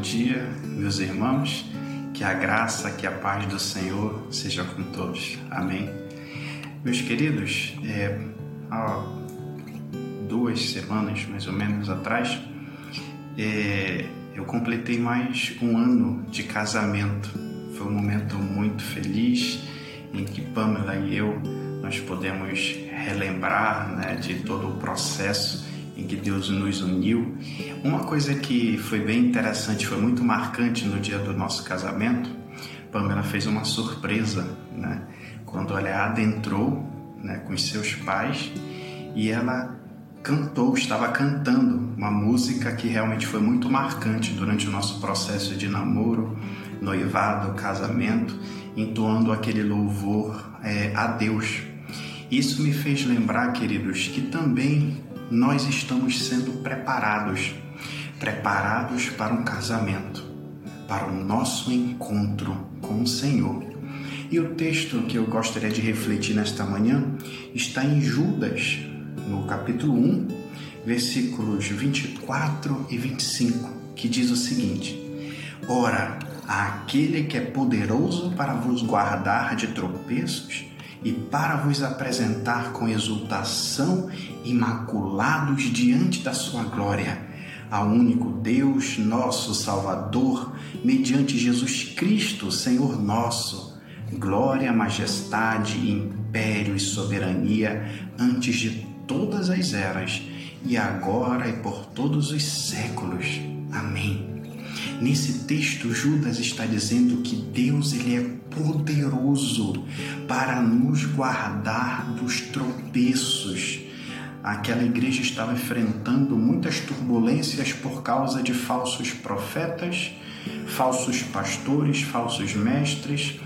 dia, meus irmãos. Que a graça, que a paz do Senhor seja com todos. Amém. Meus queridos, é, há duas semanas mais ou menos atrás, é, eu completei mais um ano de casamento. Foi um momento muito feliz em que Pamela e eu nós podemos relembrar né, de todo o processo em que Deus nos uniu. Uma coisa que foi bem interessante, foi muito marcante no dia do nosso casamento, Pamela fez uma surpresa, né? Quando ela adentrou né, com os seus pais e ela cantou, estava cantando uma música que realmente foi muito marcante durante o nosso processo de namoro, noivado, casamento, entoando aquele louvor é, a Deus. Isso me fez lembrar, queridos, que também nós estamos sendo preparados preparados para um casamento, para o nosso encontro com o Senhor. E o texto que eu gostaria de refletir nesta manhã está em Judas, no capítulo 1, versículos 24 e 25, que diz o seguinte: Ora, aquele que é poderoso para vos guardar de tropeços e para vos apresentar com exultação imaculados diante da sua glória, ao único Deus, nosso Salvador, mediante Jesus Cristo, Senhor nosso, glória, majestade, império e soberania antes de todas as eras, e agora e por todos os séculos. Amém. Nesse texto, Judas está dizendo que Deus ele é poderoso para nos guardar dos tropeços. Aquela igreja estava enfrentando muitas turbulências por causa de falsos profetas, falsos pastores, falsos mestres,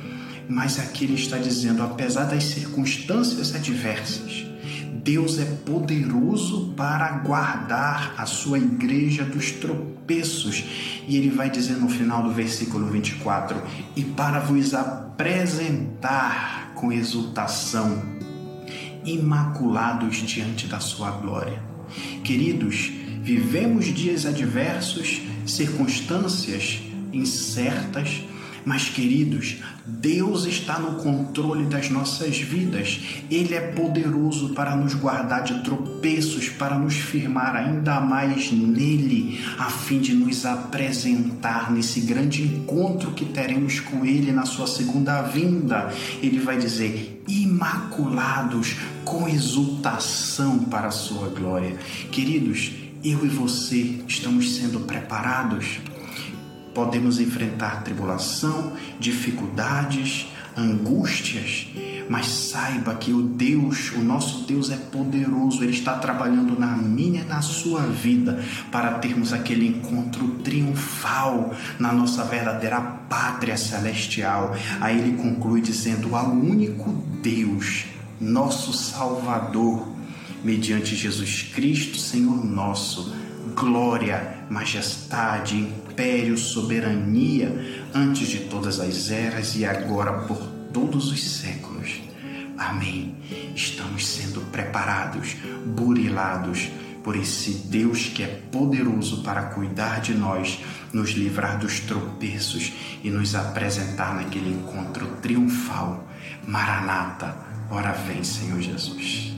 mas aqui ele está dizendo, apesar das circunstâncias adversas, Deus é poderoso para guardar a sua igreja dos tropeços. E ele vai dizer no final do versículo 24: E para vos apresentar com exultação, imaculados diante da sua glória. Queridos, vivemos dias adversos, circunstâncias incertas, mas, queridos, Deus está no controle das nossas vidas. Ele é poderoso para nos guardar de tropeços, para nos firmar ainda mais nele, a fim de nos apresentar nesse grande encontro que teremos com Ele na Sua segunda vinda. Ele vai dizer: imaculados, com exultação para a Sua glória. Queridos, eu e você estamos sendo preparados Podemos enfrentar tribulação, dificuldades, angústias, mas saiba que o Deus, o nosso Deus é poderoso, Ele está trabalhando na minha e na sua vida para termos aquele encontro triunfal na nossa verdadeira pátria celestial. Aí ele conclui dizendo: ao único Deus, nosso Salvador, mediante Jesus Cristo, Senhor nosso glória, majestade, império, soberania, antes de todas as eras e agora por todos os séculos. Amém. Estamos sendo preparados, burilados por esse Deus que é poderoso para cuidar de nós, nos livrar dos tropeços e nos apresentar naquele encontro triunfal. Maranata, ora vem, Senhor Jesus.